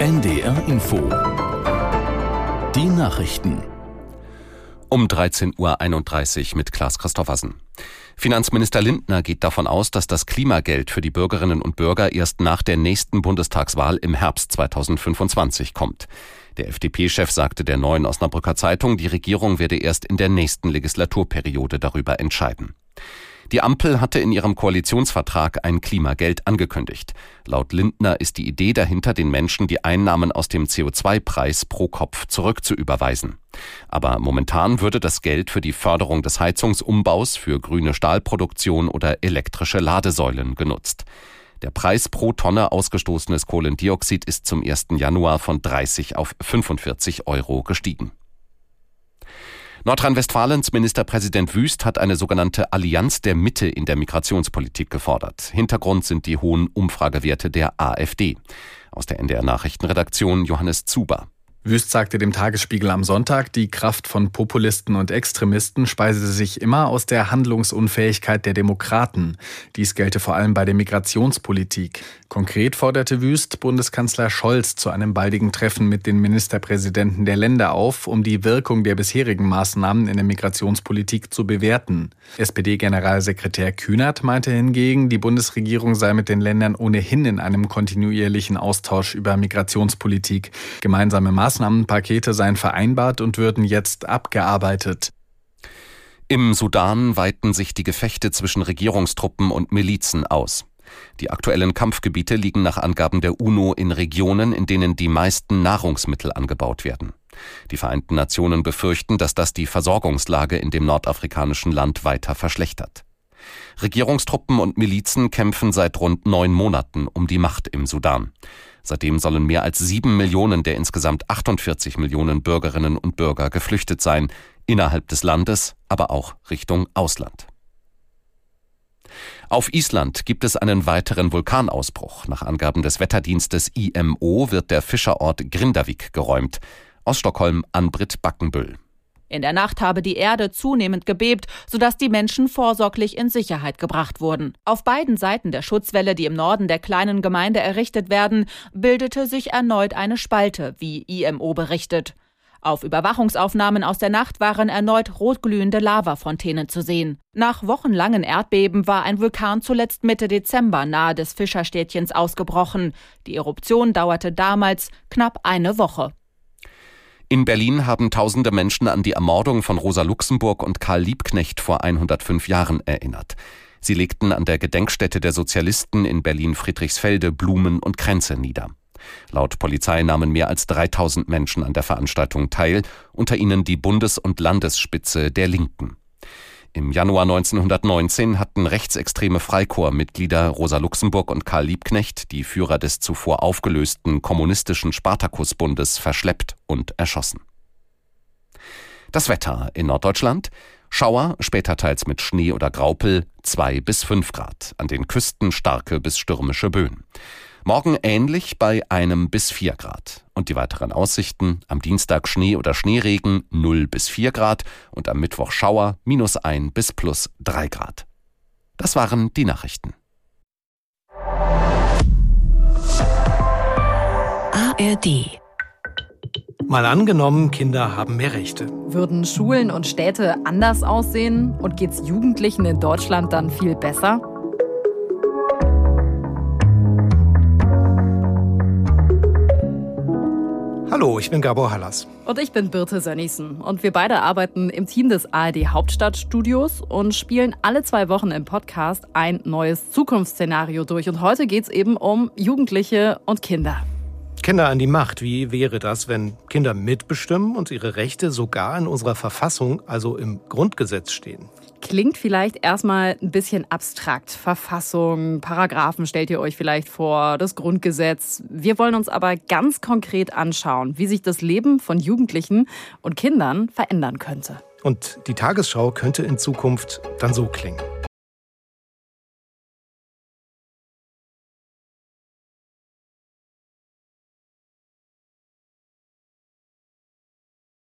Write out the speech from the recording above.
NDR Info. Die Nachrichten. Um 13.31 Uhr mit Klaas Christoffersen. Finanzminister Lindner geht davon aus, dass das Klimageld für die Bürgerinnen und Bürger erst nach der nächsten Bundestagswahl im Herbst 2025 kommt. Der FDP-Chef sagte der neuen Osnabrücker Zeitung, die Regierung werde erst in der nächsten Legislaturperiode darüber entscheiden. Die Ampel hatte in ihrem Koalitionsvertrag ein Klimageld angekündigt. Laut Lindner ist die Idee dahinter, den Menschen die Einnahmen aus dem CO2-Preis pro Kopf zurückzuüberweisen. Aber momentan würde das Geld für die Förderung des Heizungsumbaus, für grüne Stahlproduktion oder elektrische Ladesäulen genutzt. Der Preis pro Tonne ausgestoßenes Kohlendioxid ist zum 1. Januar von 30 auf 45 Euro gestiegen. Nordrhein-Westfalens Ministerpräsident Wüst hat eine sogenannte Allianz der Mitte in der Migrationspolitik gefordert. Hintergrund sind die hohen Umfragewerte der AfD. Aus der NDR Nachrichtenredaktion Johannes Zuber. Wüst sagte dem Tagesspiegel am Sonntag, die Kraft von Populisten und Extremisten speise sich immer aus der Handlungsunfähigkeit der Demokraten. Dies gelte vor allem bei der Migrationspolitik. Konkret forderte Wüst Bundeskanzler Scholz zu einem baldigen Treffen mit den Ministerpräsidenten der Länder auf, um die Wirkung der bisherigen Maßnahmen in der Migrationspolitik zu bewerten. SPD-Generalsekretär Kühnert meinte hingegen, die Bundesregierung sei mit den Ländern ohnehin in einem kontinuierlichen Austausch über Migrationspolitik. Gemeinsame Maßnahmen Maßnahmenpakete seien vereinbart und würden jetzt abgearbeitet. Im Sudan weiten sich die Gefechte zwischen Regierungstruppen und Milizen aus. Die aktuellen Kampfgebiete liegen nach Angaben der UNO in Regionen, in denen die meisten Nahrungsmittel angebaut werden. Die Vereinten Nationen befürchten, dass das die Versorgungslage in dem nordafrikanischen Land weiter verschlechtert. Regierungstruppen und Milizen kämpfen seit rund neun Monaten um die Macht im Sudan. Seitdem sollen mehr als sieben Millionen der insgesamt 48 Millionen Bürgerinnen und Bürger geflüchtet sein, innerhalb des Landes, aber auch Richtung Ausland. Auf Island gibt es einen weiteren Vulkanausbruch. Nach Angaben des Wetterdienstes IMO wird der Fischerort Grindavik geräumt. Aus Stockholm an Britt Backenbüll. In der Nacht habe die Erde zunehmend gebebt, sodass die Menschen vorsorglich in Sicherheit gebracht wurden. Auf beiden Seiten der Schutzwelle, die im Norden der kleinen Gemeinde errichtet werden, bildete sich erneut eine Spalte, wie IMO berichtet. Auf Überwachungsaufnahmen aus der Nacht waren erneut rotglühende Lavafontänen zu sehen. Nach wochenlangen Erdbeben war ein Vulkan zuletzt Mitte Dezember nahe des Fischerstädtchens ausgebrochen. Die Eruption dauerte damals knapp eine Woche. In Berlin haben tausende Menschen an die Ermordung von Rosa Luxemburg und Karl Liebknecht vor 105 Jahren erinnert. Sie legten an der Gedenkstätte der Sozialisten in Berlin-Friedrichsfelde Blumen und Kränze nieder. Laut Polizei nahmen mehr als 3000 Menschen an der Veranstaltung teil, unter ihnen die Bundes- und Landesspitze der Linken. Im Januar 1919 hatten rechtsextreme Freikorpsmitglieder Rosa Luxemburg und Karl Liebknecht die Führer des zuvor aufgelösten kommunistischen Spartakusbundes verschleppt und erschossen. Das Wetter in Norddeutschland Schauer, später teils mit Schnee oder Graupel, 2 bis 5 Grad. An den Küsten starke bis stürmische Böen. Morgen ähnlich bei einem bis vier Grad. Und die weiteren Aussichten am Dienstag Schnee oder Schneeregen 0 bis 4 Grad und am Mittwoch Schauer minus 1 bis plus 3 Grad. Das waren die Nachrichten. ARD Mal angenommen, Kinder haben mehr Rechte. Würden Schulen und Städte anders aussehen und geht's Jugendlichen in Deutschland dann viel besser? Hallo, ich bin Gabor Hallas. Und ich bin Birte Sönnigsen. Und wir beide arbeiten im Team des ARD Hauptstadtstudios und spielen alle zwei Wochen im Podcast ein neues Zukunftsszenario durch. Und heute geht es eben um Jugendliche und Kinder. Kinder an die Macht. Wie wäre das, wenn Kinder mitbestimmen und ihre Rechte sogar in unserer Verfassung, also im Grundgesetz stehen? Klingt vielleicht erstmal ein bisschen abstrakt. Verfassung, Paragraphen stellt ihr euch vielleicht vor, das Grundgesetz. Wir wollen uns aber ganz konkret anschauen, wie sich das Leben von Jugendlichen und Kindern verändern könnte. Und die Tagesschau könnte in Zukunft dann so klingen.